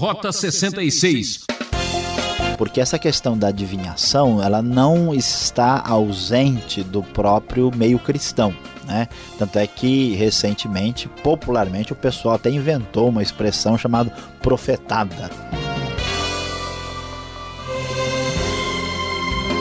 Rota 66 porque essa questão da adivinhação ela não está ausente do próprio meio cristão. Né? Tanto é que recentemente, popularmente, o pessoal até inventou uma expressão chamada profetada.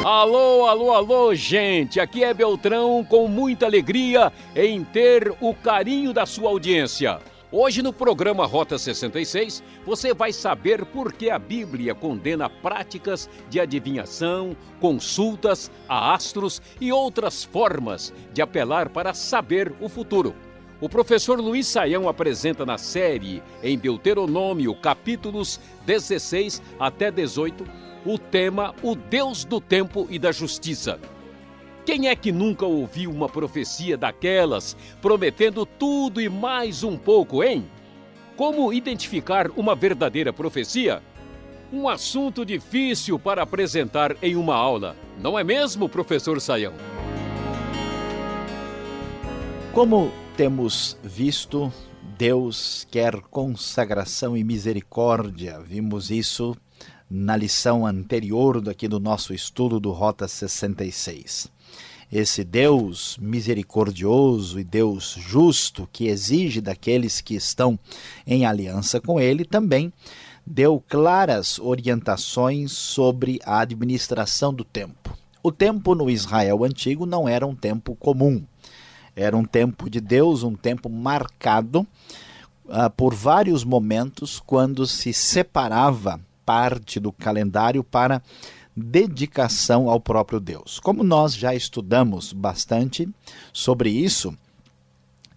Alô, alô, alô, gente! Aqui é Beltrão com muita alegria em ter o carinho da sua audiência. Hoje no programa Rota 66, você vai saber por que a Bíblia condena práticas de adivinhação, consultas a astros e outras formas de apelar para saber o futuro. O professor Luiz Saião apresenta na série em Deuteronômio, capítulos 16 até 18, o tema O Deus do Tempo e da Justiça. Quem é que nunca ouviu uma profecia daquelas prometendo tudo e mais um pouco, hein? Como identificar uma verdadeira profecia? Um assunto difícil para apresentar em uma aula, não é mesmo, professor Saião? Como temos visto, Deus quer consagração e misericórdia. Vimos isso na lição anterior daqui do nosso estudo do Rota 66 esse Deus misericordioso e Deus justo que exige daqueles que estão em aliança com Ele, também deu claras orientações sobre a administração do tempo. O tempo no Israel antigo não era um tempo comum, era um tempo de Deus, um tempo marcado uh, por vários momentos quando se separava parte do calendário para dedicação ao próprio Deus. Como nós já estudamos bastante sobre isso,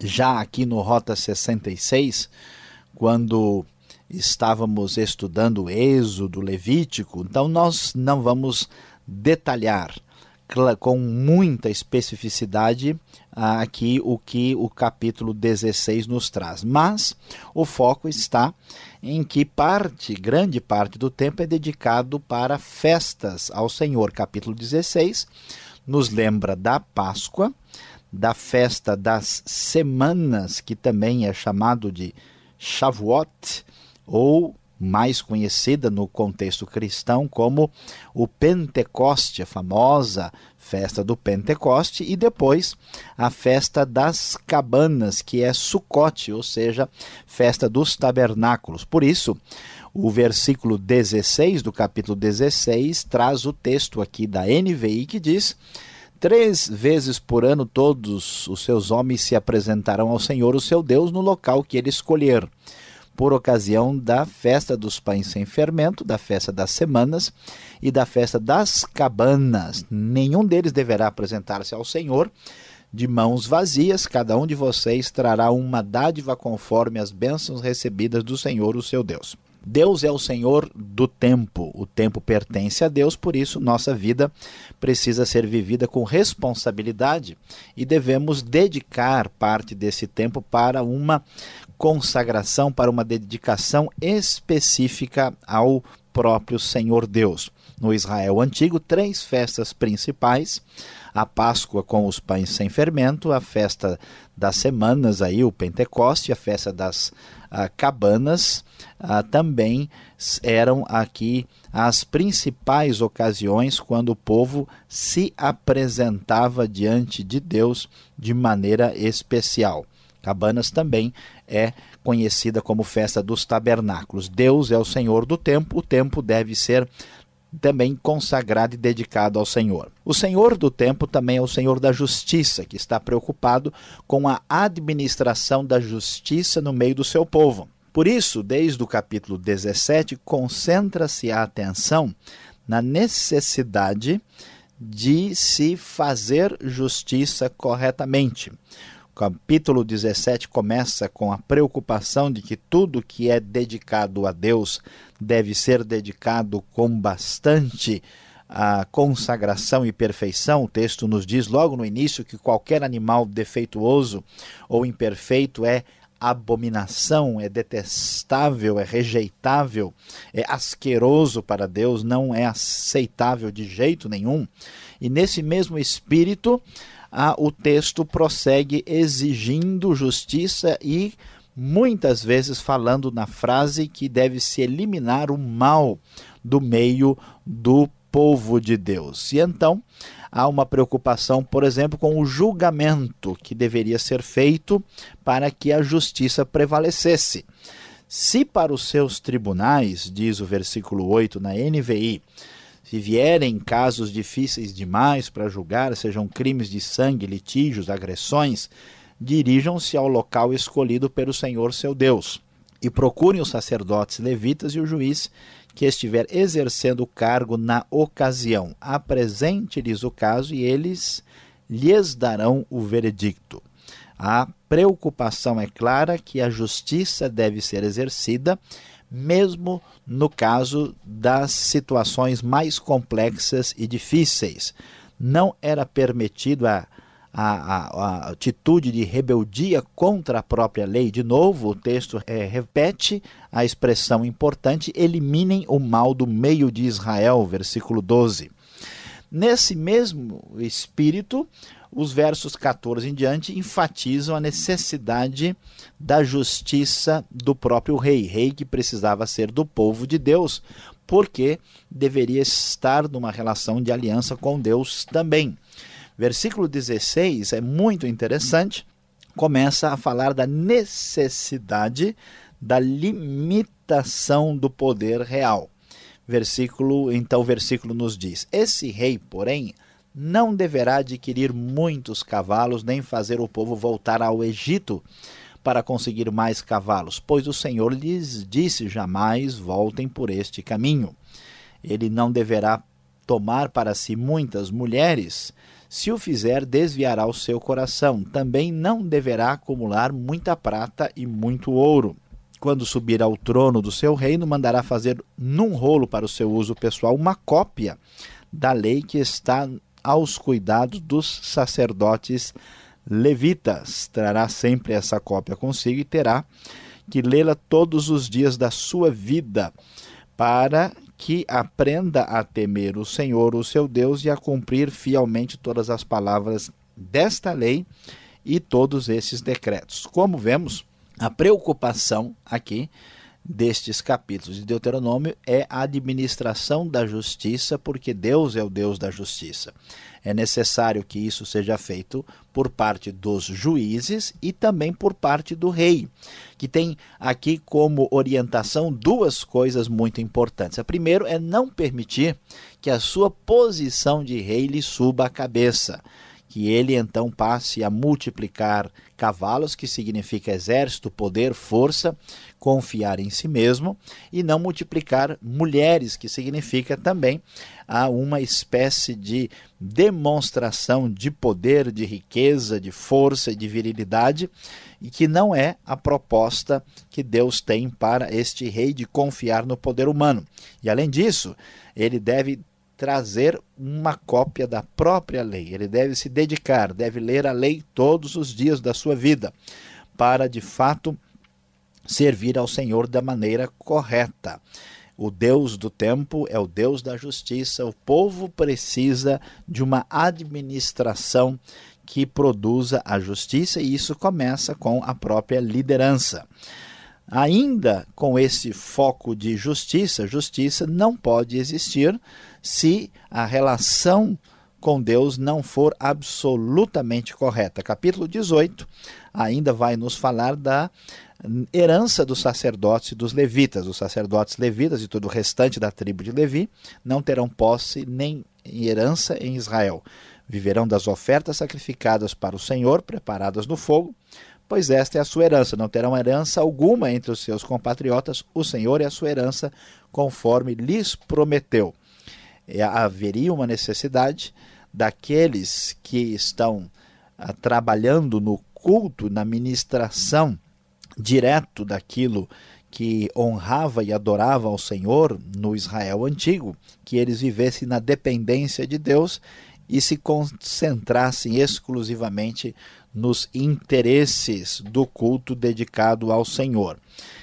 já aqui no Rota 66, quando estávamos estudando o Êxodo, Levítico, então nós não vamos detalhar com muita especificidade aqui o que o capítulo 16 nos traz. Mas o foco está em que parte, grande parte do tempo é dedicado para festas ao Senhor. Capítulo 16 nos lembra da Páscoa, da festa das semanas, que também é chamado de Shavuot, ou mais conhecida no contexto cristão como o Pentecoste, a famosa festa do Pentecoste, e depois a festa das cabanas, que é Sucote, ou seja, festa dos tabernáculos. Por isso, o versículo 16 do capítulo 16 traz o texto aqui da NVI que diz: Três vezes por ano todos os seus homens se apresentarão ao Senhor, o seu Deus, no local que ele escolher por ocasião da festa dos pães sem fermento, da festa das semanas e da festa das cabanas. Nenhum deles deverá apresentar-se ao Senhor de mãos vazias, cada um de vocês trará uma dádiva conforme as bênçãos recebidas do Senhor, o seu Deus. Deus é o Senhor do tempo, o tempo pertence a Deus, por isso nossa vida precisa ser vivida com responsabilidade e devemos dedicar parte desse tempo para uma consagração, para uma dedicação específica ao próprio Senhor Deus. No Israel antigo, três festas principais: a Páscoa com os pães sem fermento, a festa das semanas, aí, o Pentecoste, a festa das ah, cabanas, ah, também eram aqui as principais ocasiões quando o povo se apresentava diante de Deus de maneira especial. Cabanas também é conhecida como festa dos tabernáculos. Deus é o Senhor do tempo, o tempo deve ser também consagrado e dedicado ao Senhor. O Senhor do tempo também é o Senhor da justiça, que está preocupado com a administração da justiça no meio do seu povo. Por isso, desde o capítulo 17, concentra-se a atenção na necessidade de se fazer justiça corretamente. Capítulo 17 começa com a preocupação de que tudo que é dedicado a Deus deve ser dedicado com bastante a consagração e perfeição. O texto nos diz logo no início que qualquer animal defeituoso ou imperfeito é abominação, é detestável, é rejeitável, é asqueroso para Deus, não é aceitável de jeito nenhum. E nesse mesmo espírito, ah, o texto prossegue exigindo justiça e muitas vezes falando na frase que deve se eliminar o mal do meio do povo de Deus. E então há uma preocupação, por exemplo, com o julgamento que deveria ser feito para que a justiça prevalecesse. Se para os seus tribunais, diz o versículo 8 na NVI, se vierem casos difíceis demais para julgar, sejam crimes de sangue, litígios, agressões, dirijam-se ao local escolhido pelo Senhor seu Deus e procurem os sacerdotes levitas e o juiz que estiver exercendo o cargo na ocasião. Apresente-lhes o caso e eles lhes darão o veredicto. A preocupação é clara que a justiça deve ser exercida, mesmo no caso das situações mais complexas e difíceis. Não era permitido a a, a, atitude de rebeldia contra a própria lei. De novo, o texto é, repete a expressão importante: eliminem o mal do meio de Israel, versículo 12. Nesse mesmo espírito, os versos 14 em diante enfatizam a necessidade da justiça do próprio rei, rei que precisava ser do povo de Deus, porque deveria estar numa relação de aliança com Deus também. Versículo 16 é muito interessante, começa a falar da necessidade da limitação do poder real. Versículo, então o versículo nos diz: Esse rei, porém, não deverá adquirir muitos cavalos, nem fazer o povo voltar ao Egito para conseguir mais cavalos, pois o Senhor lhes disse: jamais voltem por este caminho. Ele não deverá tomar para si muitas mulheres, se o fizer, desviará o seu coração. Também não deverá acumular muita prata e muito ouro. Quando subir ao trono do seu reino, mandará fazer num rolo para o seu uso pessoal uma cópia da lei que está aos cuidados dos sacerdotes levitas. Trará sempre essa cópia consigo e terá que lê-la todos os dias da sua vida, para que aprenda a temer o Senhor, o seu Deus, e a cumprir fielmente todas as palavras desta lei e todos esses decretos. Como vemos, a preocupação aqui destes capítulos de Deuteronômio é a administração da justiça, porque Deus é o Deus da justiça. É necessário que isso seja feito por parte dos juízes e também por parte do rei, que tem aqui como orientação duas coisas muito importantes. A primeira é não permitir que a sua posição de rei lhe suba a cabeça que ele então passe a multiplicar cavalos, que significa exército, poder, força, confiar em si mesmo, e não multiplicar mulheres, que significa também a uma espécie de demonstração de poder, de riqueza, de força e de virilidade, e que não é a proposta que Deus tem para este rei de confiar no poder humano. E além disso, ele deve trazer uma cópia da própria lei. Ele deve se dedicar, deve ler a lei todos os dias da sua vida, para de fato servir ao Senhor da maneira correta. O Deus do tempo é o Deus da justiça. O povo precisa de uma administração que produza a justiça e isso começa com a própria liderança. Ainda com esse foco de justiça, justiça não pode existir se a relação com Deus não for absolutamente correta. Capítulo 18 ainda vai nos falar da herança dos sacerdotes e dos levitas. Os sacerdotes levitas e todo o restante da tribo de Levi não terão posse nem herança em Israel. Viverão das ofertas sacrificadas para o Senhor, preparadas no fogo, pois esta é a sua herança. Não terão herança alguma entre os seus compatriotas, o Senhor é a sua herança, conforme lhes prometeu. E haveria uma necessidade daqueles que estão ah, trabalhando no culto, na ministração direto daquilo que honrava e adorava ao Senhor no Israel antigo, que eles vivessem na dependência de Deus e se concentrassem exclusivamente nos interesses do culto dedicado ao Senhor.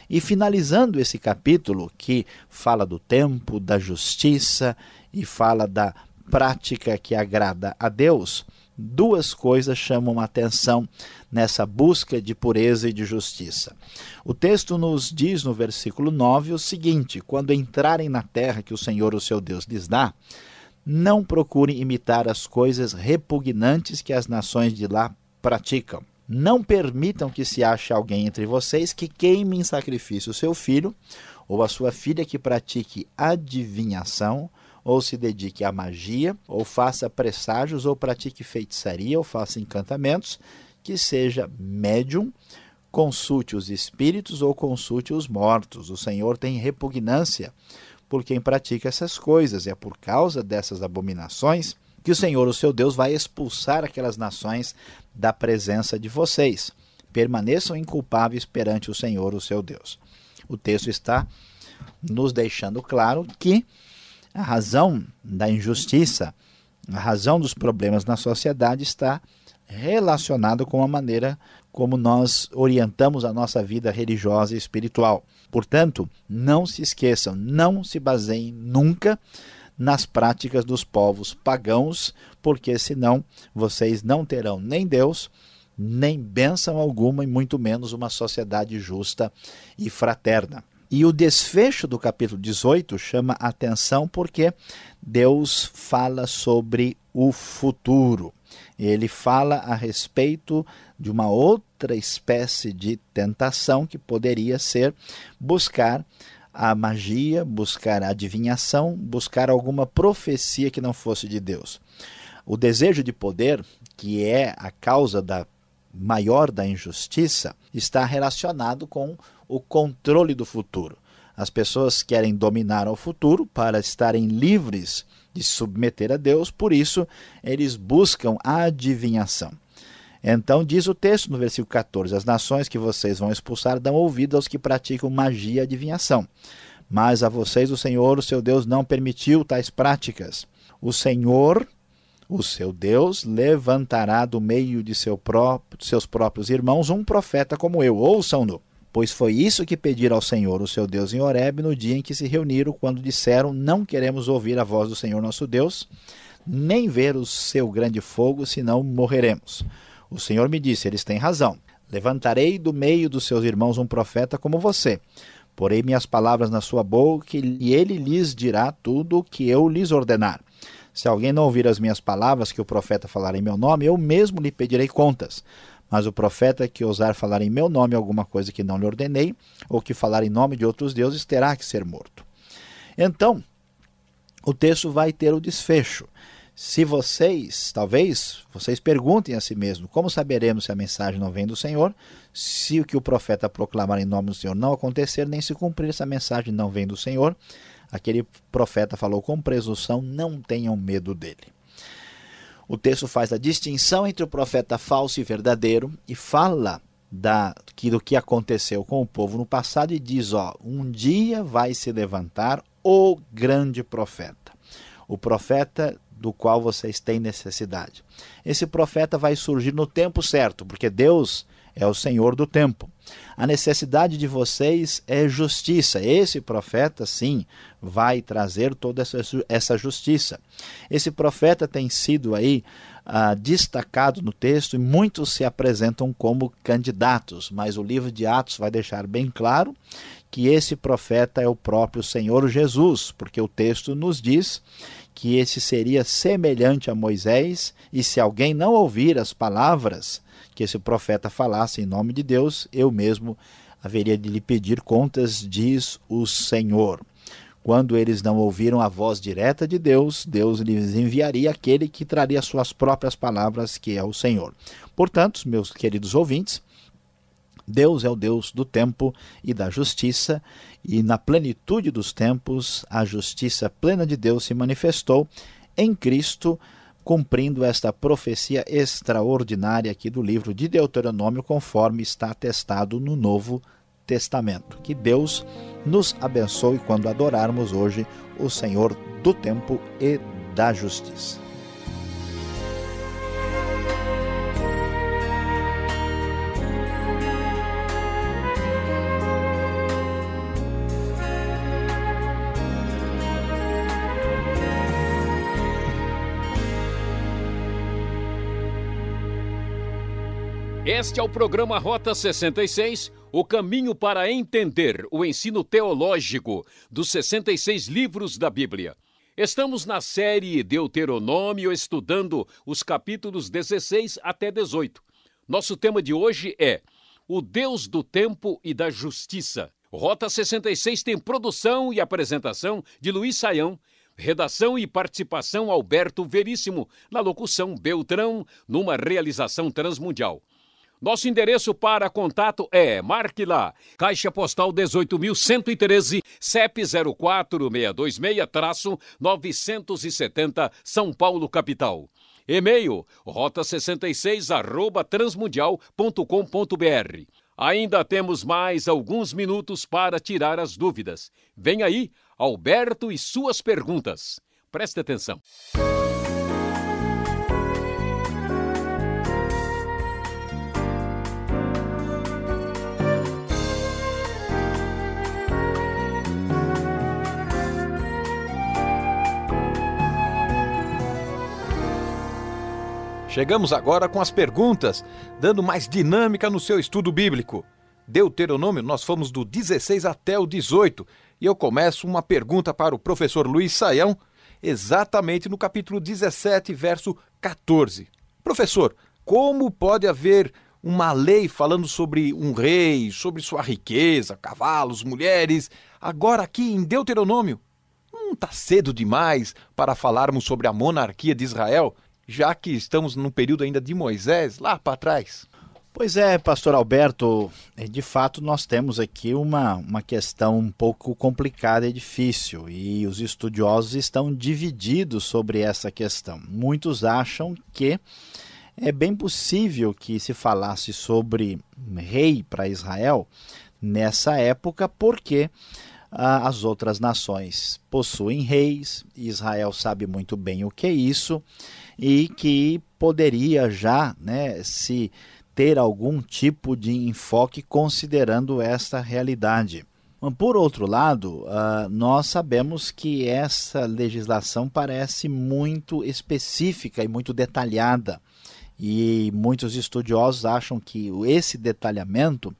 E finalizando esse capítulo, que fala do tempo, da justiça e fala da prática que agrada a Deus, duas coisas chamam a atenção nessa busca de pureza e de justiça. O texto nos diz no versículo 9 o seguinte: Quando entrarem na terra que o Senhor, o seu Deus, lhes dá, não procurem imitar as coisas repugnantes que as nações de lá praticam. Não permitam que se ache alguém entre vocês que queime em sacrifício o seu filho ou a sua filha que pratique adivinhação ou se dedique à magia, ou faça presságios, ou pratique feitiçaria, ou faça encantamentos, que seja médium, consulte os espíritos ou consulte os mortos. O Senhor tem repugnância por quem pratica essas coisas. É por causa dessas abominações que o Senhor, o seu Deus, vai expulsar aquelas nações da presença de vocês. Permaneçam inculpáveis perante o Senhor, o seu Deus. O texto está nos deixando claro que a razão da injustiça, a razão dos problemas na sociedade está relacionada com a maneira como nós orientamos a nossa vida religiosa e espiritual. Portanto, não se esqueçam, não se baseiem nunca nas práticas dos povos pagãos, porque senão vocês não terão nem Deus, nem bênção alguma e muito menos uma sociedade justa e fraterna. E o desfecho do capítulo 18 chama atenção porque Deus fala sobre o futuro. Ele fala a respeito de uma outra espécie de tentação que poderia ser buscar a magia, buscar a adivinhação, buscar alguma profecia que não fosse de Deus. O desejo de poder, que é a causa da maior da injustiça, está relacionado com o controle do futuro. As pessoas querem dominar o futuro para estarem livres de submeter a Deus, por isso eles buscam a adivinhação. Então diz o texto no versículo 14: As nações que vocês vão expulsar dão ouvido aos que praticam magia e adivinhação. Mas a vocês o Senhor, o seu Deus, não permitiu tais práticas. O Senhor, o seu Deus, levantará do meio de seu próprio, seus próprios irmãos um profeta como eu. Ouçam-no pois foi isso que pediram ao Senhor, o seu Deus, em Horeb, no dia em que se reuniram, quando disseram: Não queremos ouvir a voz do Senhor nosso Deus, nem ver o seu grande fogo, senão morreremos. O Senhor me disse: Eles têm razão. Levantarei do meio dos seus irmãos um profeta como você. Porei minhas palavras na sua boca e ele lhes dirá tudo o que eu lhes ordenar. Se alguém não ouvir as minhas palavras que o profeta falar em meu nome, eu mesmo lhe pedirei contas. Mas o profeta que ousar falar em meu nome alguma coisa que não lhe ordenei, ou que falar em nome de outros deuses, terá que ser morto. Então, o texto vai ter o desfecho. Se vocês, talvez, vocês perguntem a si mesmo, como saberemos se a mensagem não vem do Senhor, se o que o profeta proclamar em nome do Senhor não acontecer, nem se cumprir essa mensagem não vem do Senhor, aquele profeta falou com presunção, não tenham medo dele. O texto faz a distinção entre o profeta falso e verdadeiro e fala da, que, do que aconteceu com o povo no passado e diz: ó, um dia vai se levantar o grande profeta, o profeta do qual vocês têm necessidade. Esse profeta vai surgir no tempo certo, porque Deus é o Senhor do tempo. A necessidade de vocês é justiça. Esse profeta, sim, vai trazer toda essa, justiça. Esse profeta tem sido aí ah, destacado no texto e muitos se apresentam como candidatos, mas o livro de Atos vai deixar bem claro que esse profeta é o próprio Senhor Jesus, porque o texto nos diz que esse seria semelhante a Moisés, e se alguém não ouvir as palavras que esse profeta falasse em nome de Deus, eu mesmo haveria de lhe pedir contas, diz o Senhor. Quando eles não ouviram a voz direta de Deus, Deus lhes enviaria aquele que traria suas próprias palavras, que é o Senhor. Portanto, meus queridos ouvintes, Deus é o Deus do tempo e da justiça, e na plenitude dos tempos, a justiça plena de Deus se manifestou em Cristo cumprindo esta profecia extraordinária aqui do livro de Deuteronômio, conforme está atestado no Novo Testamento. Que Deus nos abençoe quando adorarmos hoje o Senhor do tempo e da justiça. Este é o programa Rota 66, o caminho para entender o ensino teológico dos 66 livros da Bíblia. Estamos na série Deuteronômio estudando os capítulos 16 até 18. Nosso tema de hoje é O Deus do Tempo e da Justiça. Rota 66 tem produção e apresentação de Luiz Saião, redação e participação Alberto Veríssimo, na locução Beltrão, numa realização transmundial. Nosso endereço para contato é Marque lá, Caixa Postal 18.113, CEP 04626-970, São Paulo, capital. E-mail rota66 arroba transmundial.com.br. Ainda temos mais alguns minutos para tirar as dúvidas. Vem aí, Alberto e suas perguntas. Preste atenção. Chegamos agora com as perguntas, dando mais dinâmica no seu estudo bíblico. Deuteronômio, nós fomos do 16 até o 18, e eu começo uma pergunta para o professor Luiz Saião, exatamente no capítulo 17, verso 14. Professor, como pode haver uma lei falando sobre um rei, sobre sua riqueza, cavalos, mulheres, agora aqui em Deuteronômio? Não está cedo demais para falarmos sobre a monarquia de Israel? Já que estamos num período ainda de Moisés, lá para trás? Pois é, pastor Alberto, é, de fato nós temos aqui uma, uma questão um pouco complicada e difícil, e os estudiosos estão divididos sobre essa questão. Muitos acham que é bem possível que se falasse sobre rei para Israel nessa época, porque ah, as outras nações possuem reis, Israel sabe muito bem o que é isso, e que poderia já né, se ter algum tipo de enfoque considerando esta realidade. Por outro lado, uh, nós sabemos que essa legislação parece muito específica e muito detalhada, e muitos estudiosos acham que esse detalhamento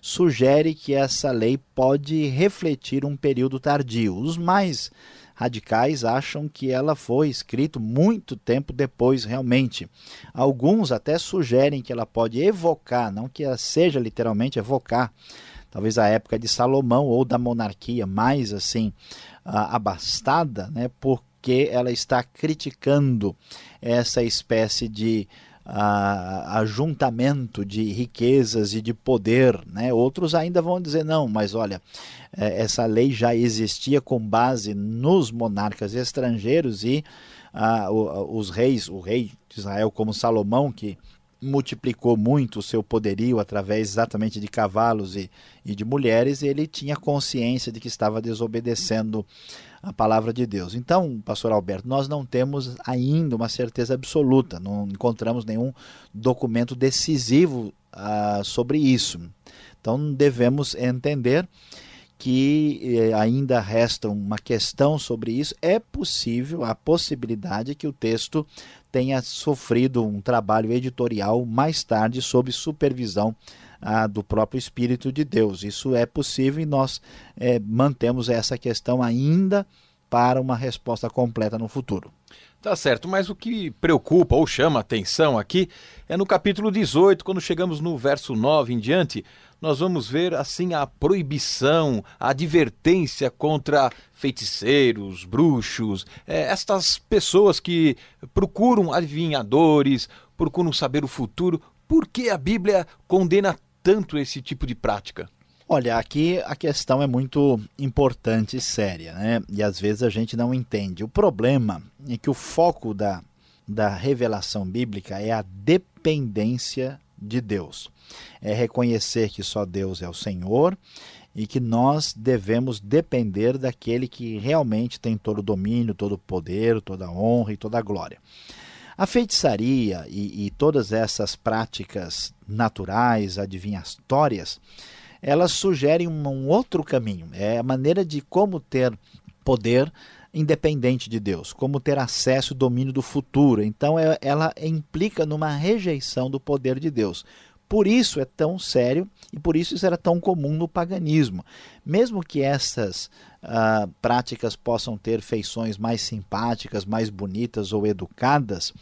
sugere que essa lei pode refletir um período tardio. Os mais radicais acham que ela foi escrita muito tempo depois, realmente. Alguns até sugerem que ela pode evocar, não que ela seja literalmente evocar, talvez a época de Salomão ou da monarquia mais assim abastada, né, porque ela está criticando essa espécie de a, ajuntamento de riquezas e de poder. Né? Outros ainda vão dizer, não, mas olha, é, essa lei já existia com base nos monarcas estrangeiros e a, os reis, o rei de Israel como Salomão, que multiplicou muito o seu poderio através exatamente de cavalos e, e de mulheres, ele tinha consciência de que estava desobedecendo a palavra de Deus. Então, pastor Alberto, nós não temos ainda uma certeza absoluta, não encontramos nenhum documento decisivo uh, sobre isso. Então, devemos entender que eh, ainda resta uma questão sobre isso. É possível, a possibilidade que o texto tenha sofrido um trabalho editorial mais tarde sob supervisão ah, do próprio Espírito de Deus. Isso é possível e nós é, mantemos essa questão ainda para uma resposta completa no futuro. Tá certo, mas o que preocupa ou chama atenção aqui é no capítulo 18, quando chegamos no verso 9 em diante, nós vamos ver assim a proibição, a advertência contra feiticeiros, bruxos, é, estas pessoas que procuram adivinhadores, procuram saber o futuro. Por que a Bíblia condena tanto esse tipo de prática? Olha, aqui a questão é muito importante e séria, né? E às vezes a gente não entende. O problema é que o foco da, da revelação bíblica é a dependência de Deus é reconhecer que só Deus é o Senhor e que nós devemos depender daquele que realmente tem todo o domínio, todo o poder, toda a honra e toda a glória. A feitiçaria e, e todas essas práticas naturais, adivinhatórias, elas sugerem um, um outro caminho. É a maneira de como ter poder independente de Deus, como ter acesso e domínio do futuro. Então, é, ela implica numa rejeição do poder de Deus. Por isso é tão sério e por isso isso era tão comum no paganismo. Mesmo que essas uh, práticas possam ter feições mais simpáticas, mais bonitas ou educadas,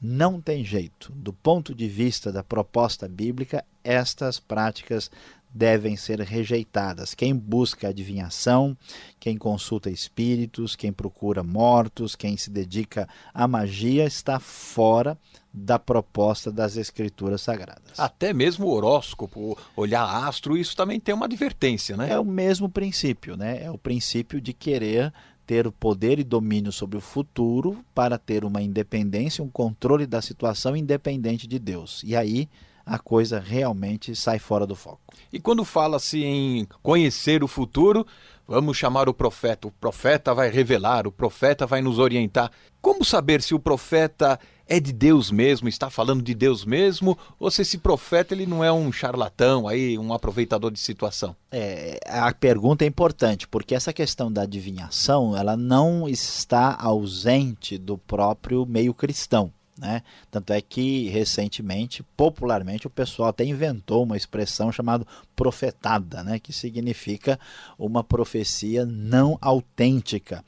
não tem jeito. Do ponto de vista da proposta bíblica, estas práticas devem ser rejeitadas. Quem busca adivinhação, quem consulta espíritos, quem procura mortos, quem se dedica à magia está fora da proposta das escrituras sagradas. Até mesmo o horóscopo, olhar astro, isso também tem uma advertência, né? É o mesmo princípio, né? É o princípio de querer ter o poder e domínio sobre o futuro para ter uma independência, um controle da situação independente de Deus. E aí a coisa realmente sai fora do foco. E quando fala-se em conhecer o futuro, vamos chamar o profeta. O profeta vai revelar, o profeta vai nos orientar. Como saber se o profeta é de Deus mesmo, está falando de Deus mesmo, ou se esse profeta ele não é um charlatão aí, um aproveitador de situação? É, a pergunta é importante, porque essa questão da adivinhação, ela não está ausente do próprio meio cristão. Né? Tanto é que recentemente, popularmente, o pessoal até inventou uma expressão chamada profetada, né? que significa uma profecia não autêntica.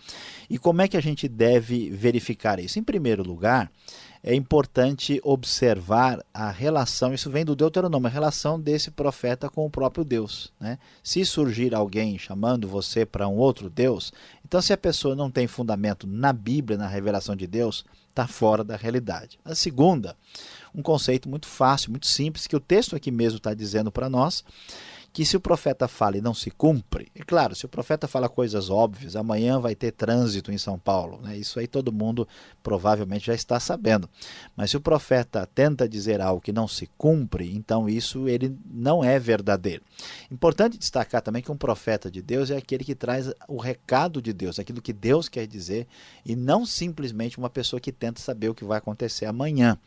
E como é que a gente deve verificar isso? Em primeiro lugar, é importante observar a relação, isso vem do Deuteronômio, a relação desse profeta com o próprio Deus. Né? Se surgir alguém chamando você para um outro Deus, então se a pessoa não tem fundamento na Bíblia, na revelação de Deus, está fora da realidade. A segunda, um conceito muito fácil, muito simples, que o texto aqui mesmo está dizendo para nós, que se o profeta fala e não se cumpre, é claro, se o profeta fala coisas óbvias, amanhã vai ter trânsito em São Paulo, né? isso aí todo mundo provavelmente já está sabendo. Mas se o profeta tenta dizer algo que não se cumpre, então isso ele não é verdadeiro. Importante destacar também que um profeta de Deus é aquele que traz o recado de Deus, aquilo que Deus quer dizer, e não simplesmente uma pessoa que tenta saber o que vai acontecer amanhã.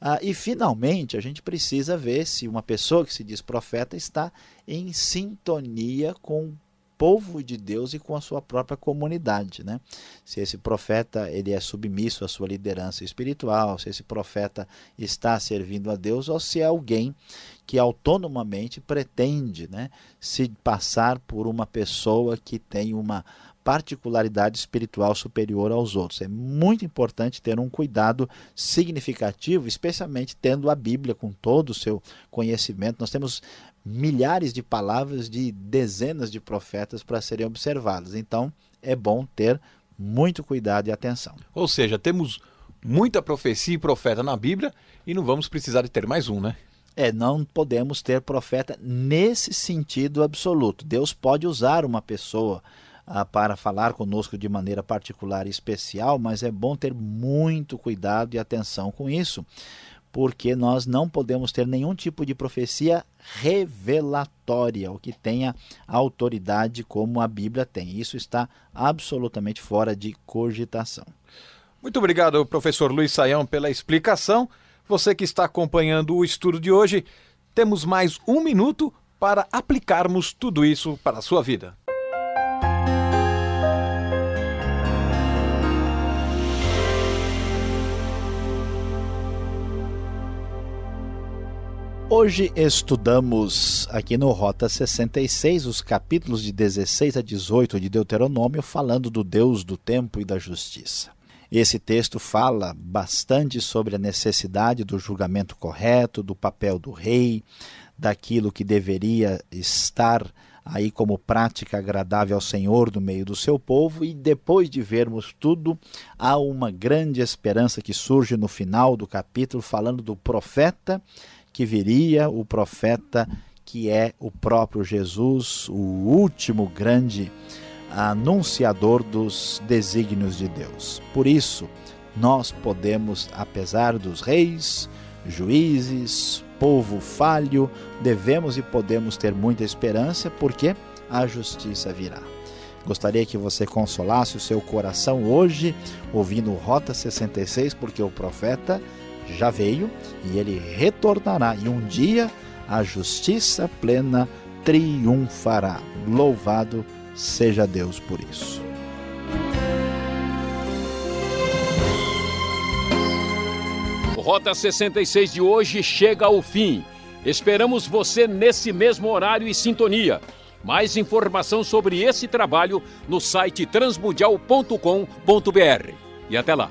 Ah, e, finalmente, a gente precisa ver se uma pessoa que se diz profeta está em sintonia com o povo de Deus e com a sua própria comunidade, né? Se esse profeta ele é submisso à sua liderança espiritual, se esse profeta está servindo a Deus ou se é alguém que autonomamente pretende, né, se passar por uma pessoa que tem uma particularidade espiritual superior aos outros. É muito importante ter um cuidado significativo, especialmente tendo a Bíblia com todo o seu conhecimento. Nós temos milhares de palavras de dezenas de profetas para serem observadas. Então, é bom ter muito cuidado e atenção. Ou seja, temos muita profecia e profeta na Bíblia e não vamos precisar de ter mais um, né? É, não podemos ter profeta nesse sentido absoluto. Deus pode usar uma pessoa ah, para falar conosco de maneira particular e especial, mas é bom ter muito cuidado e atenção com isso, porque nós não podemos ter nenhum tipo de profecia revelatória, o que tenha autoridade como a Bíblia tem. Isso está absolutamente fora de cogitação. Muito obrigado, professor Luiz Saião, pela explicação. Você que está acompanhando o estudo de hoje, temos mais um minuto para aplicarmos tudo isso para a sua vida. Hoje estudamos aqui no Rota 66 os capítulos de 16 a 18 de Deuteronômio, falando do Deus do tempo e da justiça. Esse texto fala bastante sobre a necessidade do julgamento correto, do papel do rei, daquilo que deveria estar aí como prática agradável ao Senhor no meio do seu povo, e depois de vermos tudo, há uma grande esperança que surge no final do capítulo, falando do profeta que viria o profeta que é o próprio Jesus, o último grande anunciador dos desígnios de Deus. Por isso, nós podemos, apesar dos reis, juízes, povo falho, devemos e podemos ter muita esperança, porque a justiça virá. Gostaria que você consolasse o seu coração hoje, ouvindo Rota 66, porque o profeta já veio e ele retornará, e um dia a justiça plena triunfará. Louvado seja Deus por isso. Rota 66 de hoje chega ao fim. Esperamos você nesse mesmo horário e sintonia. Mais informação sobre esse trabalho no site transmundial.com.br. E até lá.